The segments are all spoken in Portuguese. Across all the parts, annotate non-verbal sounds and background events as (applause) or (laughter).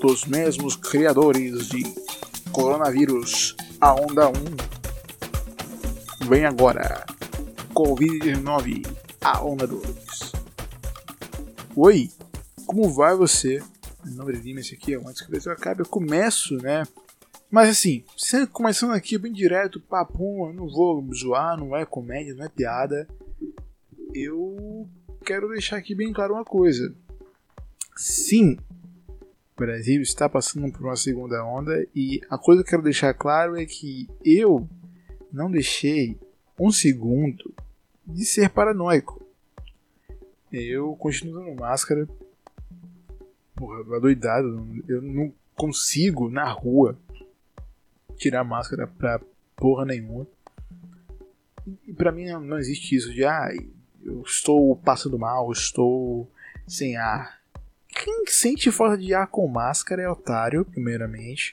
dos mesmos criadores de coronavírus, a onda 1. Vem agora, Covid-19, a onda 2. Oi, como vai você? Meu nome é Lima, esse aqui é antes que eu acabe, eu começo, né? Mas assim, começando aqui bem direto, papo, eu não vou zoar, não é comédia, não é piada. Eu quero deixar aqui bem claro uma coisa. Sim, Brasil está passando por uma segunda onda e a coisa que eu quero deixar claro é que eu não deixei um segundo de ser paranoico. Eu continuo usando máscara. Porra, adoidado. Eu não consigo na rua tirar máscara pra porra nenhuma. E pra mim não existe isso de ah, eu estou passando mal, estou sem ar. Quem sente falta de ar com máscara é otário, primeiramente.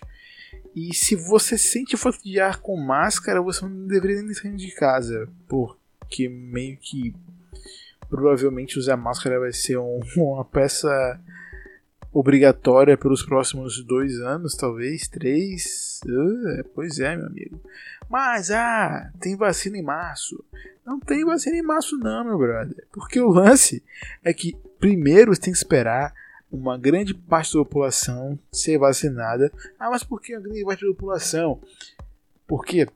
E se você sente falta de ar com máscara, você não deveria nem sair de casa. Porque meio que provavelmente usar máscara vai ser um, (laughs) uma peça obrigatória pelos próximos dois anos, talvez, três. Uh, pois é, meu amigo. Mas, ah, tem vacina em março. Não tem vacina em março, não, meu brother. Porque o lance é que primeiro você tem que esperar uma grande parte da população ser vacinada. Ah, mas por que a grande parte da população? Porque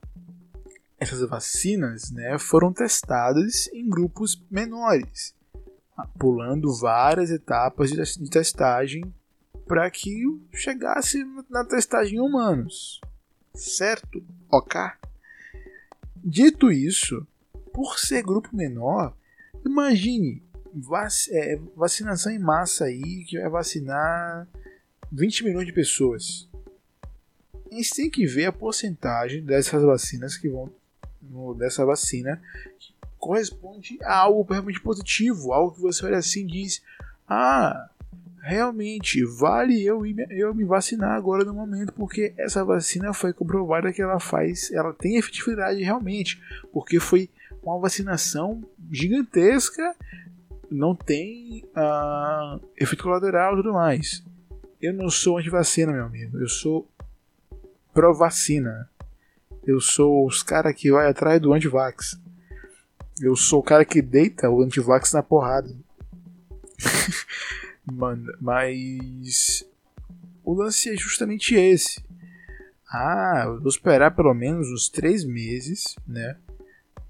essas vacinas né, foram testadas em grupos menores, pulando várias etapas de testagem para que chegasse na testagem em humanos. Certo? Ok? Dito isso, por ser grupo menor, imagine vac é, vacinação em massa aí que vai vacinar 20 milhões de pessoas. A gente tem que ver a porcentagem dessas vacinas que vão dessa vacina que corresponde a algo realmente positivo, algo que você olha assim e diz: "Ah, realmente vale eu ir, eu me vacinar agora no momento, porque essa vacina foi comprovada que ela faz, ela tem efetividade realmente, porque foi uma vacinação gigantesca não tem uh, efeito colateral e tudo mais. Eu não sou anti-vacina, meu amigo. Eu sou pró-vacina. Eu sou os cara que vai atrás do antivax. Eu sou o cara que deita o antivax na porrada. (laughs) Mano, mas o lance é justamente esse. Ah, eu vou esperar pelo menos uns três meses, né?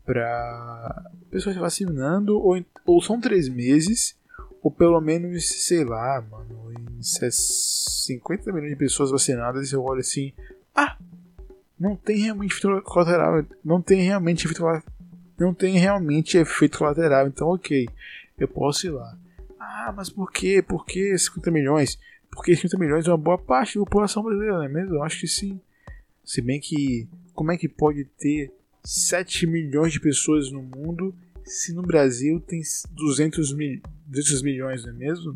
Pra pessoas se vacinando, ou, ou são três meses, ou pelo menos, sei lá, mano, em 50 milhões de pessoas vacinadas, eu olho assim, ah, não tem realmente efeito colateral, não tem realmente efeito não tem realmente efeito colateral, então ok, eu posso ir lá. Ah, mas por quê? Por que 50 milhões? Porque 50 milhões é uma boa parte da população brasileira, não é mesmo? Eu acho que sim. Se bem que, como é que pode ter 7 milhões de pessoas no mundo, se no Brasil tem 200, mil, 200 milhões, não é mesmo?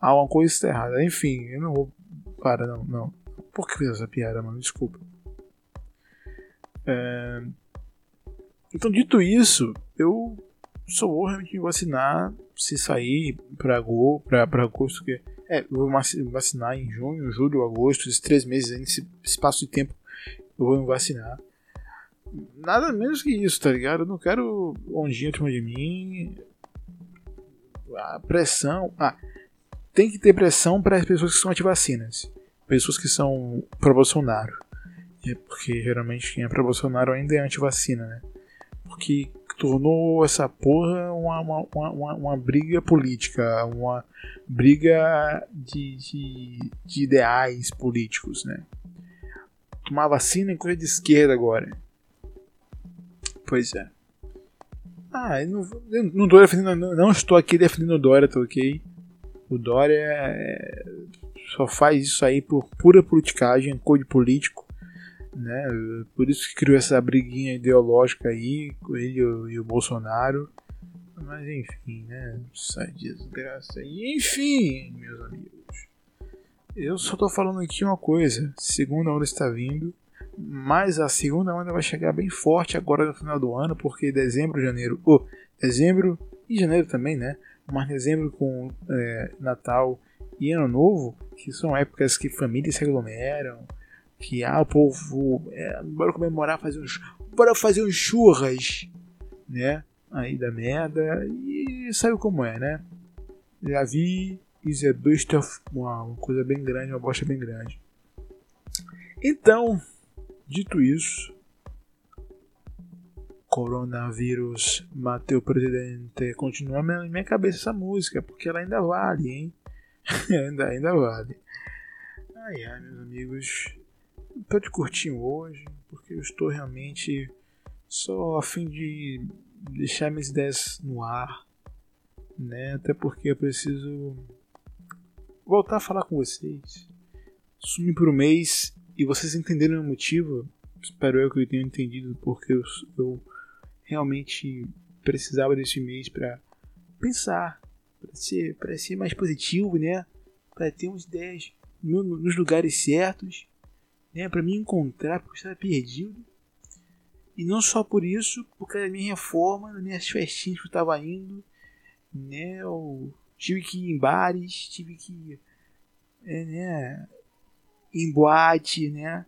Uma coisa está errada. Enfim, eu não vou. Para, não, não. Por que essa piada, mano? Desculpa. É... Então, dito isso, eu só vou realmente vacinar se sair para agosto, que é, vou vacinar em junho, julho, agosto, esses três meses, nesse espaço de tempo, eu vou me vacinar nada menos que isso, tá ligado? Eu não quero ondinha em cima de mim. A pressão. Ah, tem que ter pressão para as pessoas que são anti-vacinas. Pessoas que são pro-Bolsonaro. É porque geralmente quem é pro-Bolsonaro ainda é anti-vacina, né? Porque tornou essa porra uma, uma, uma, uma briga política, uma briga de, de, de ideais políticos, né? Tomar vacina é coisa de esquerda agora. Pois é. Ah, eu não, eu não, não, não, estou aqui defendendo o Dória, tá ok? O Dória é, só faz isso aí por pura politicagem, code político, né? Por isso que criou essa briguinha ideológica aí com ele e o Bolsonaro. Mas enfim, né? Sai desgraça. E enfim, meus amigos. Eu só tô falando aqui uma coisa. Segunda onda está vindo mas a segunda onda vai chegar bem forte agora no final do ano, porque dezembro, janeiro, ou oh, dezembro e janeiro também, né? Mas dezembro com é, Natal e Ano Novo, que são épocas que famílias se aglomeram, que ah, o povo, é, bora comemorar, fazer uns, bora fazer uns churras, né? Aí da merda, e sabe como é, né? Já vi Is a Bust of uma, uma coisa bem grande, uma bosta bem grande. Então, dito isso, coronavírus mateu presidente. Continua na minha cabeça essa música, porque ela ainda vale, hein? (laughs) ainda, ainda vale. Ai, ai, meus amigos. Tô de curtinho hoje, porque eu estou realmente só a fim de deixar minhas ideias no ar, né? Até porque eu preciso voltar a falar com vocês. Sumi por um mês e vocês entenderam o motivo. Espero eu que eu tenha entendido porque eu, eu realmente precisava desse mês para pensar, para ser, ser mais positivo, né? Para ter umas ideias no, nos lugares certos, né? Para me encontrar porque eu estava perdido. E não só por isso, por causa da minha reforma, das minhas festinhas que eu estava indo, né? Eu tive que ir em bares, tive que é, né? Em boate, né?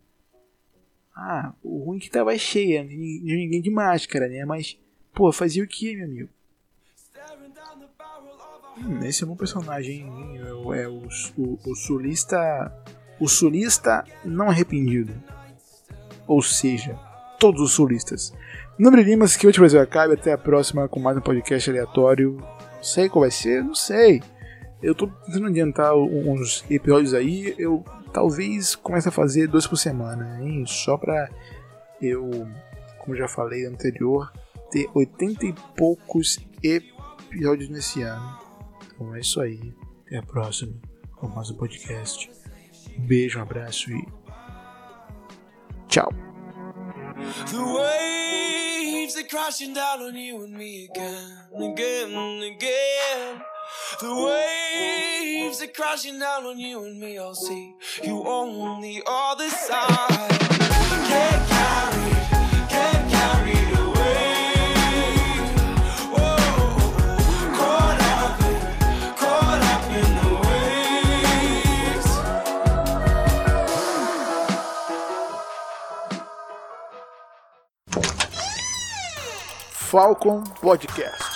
Ah, o ruim é que tava cheia, ninguém de máscara, né? Mas, pô, fazia o que, meu amigo? Hum, esse é um personagem? É, é o, o, o sulista. O sulista não arrependido. Ou seja, todos os sulistas. Número Limas, que hoje Brasil acabe. Até a próxima com mais um podcast aleatório. Não sei qual vai ser, não sei. Eu tô tentando adiantar uns episódios aí. Eu talvez comece a fazer dois por semana, hein? Só pra eu, como já falei anterior, ter 80 e poucos episódios nesse ano. Então é isso aí. Até a próxima com mais um podcast. Um beijo, um abraço e tchau. The waves are crashing down on you and me again, again, again. The waves are crashing down on you and me. I'll see you on the other side. Can't carry, can't carry away. Whoa, caught up in, caught up in the waves. Falcon Podcast.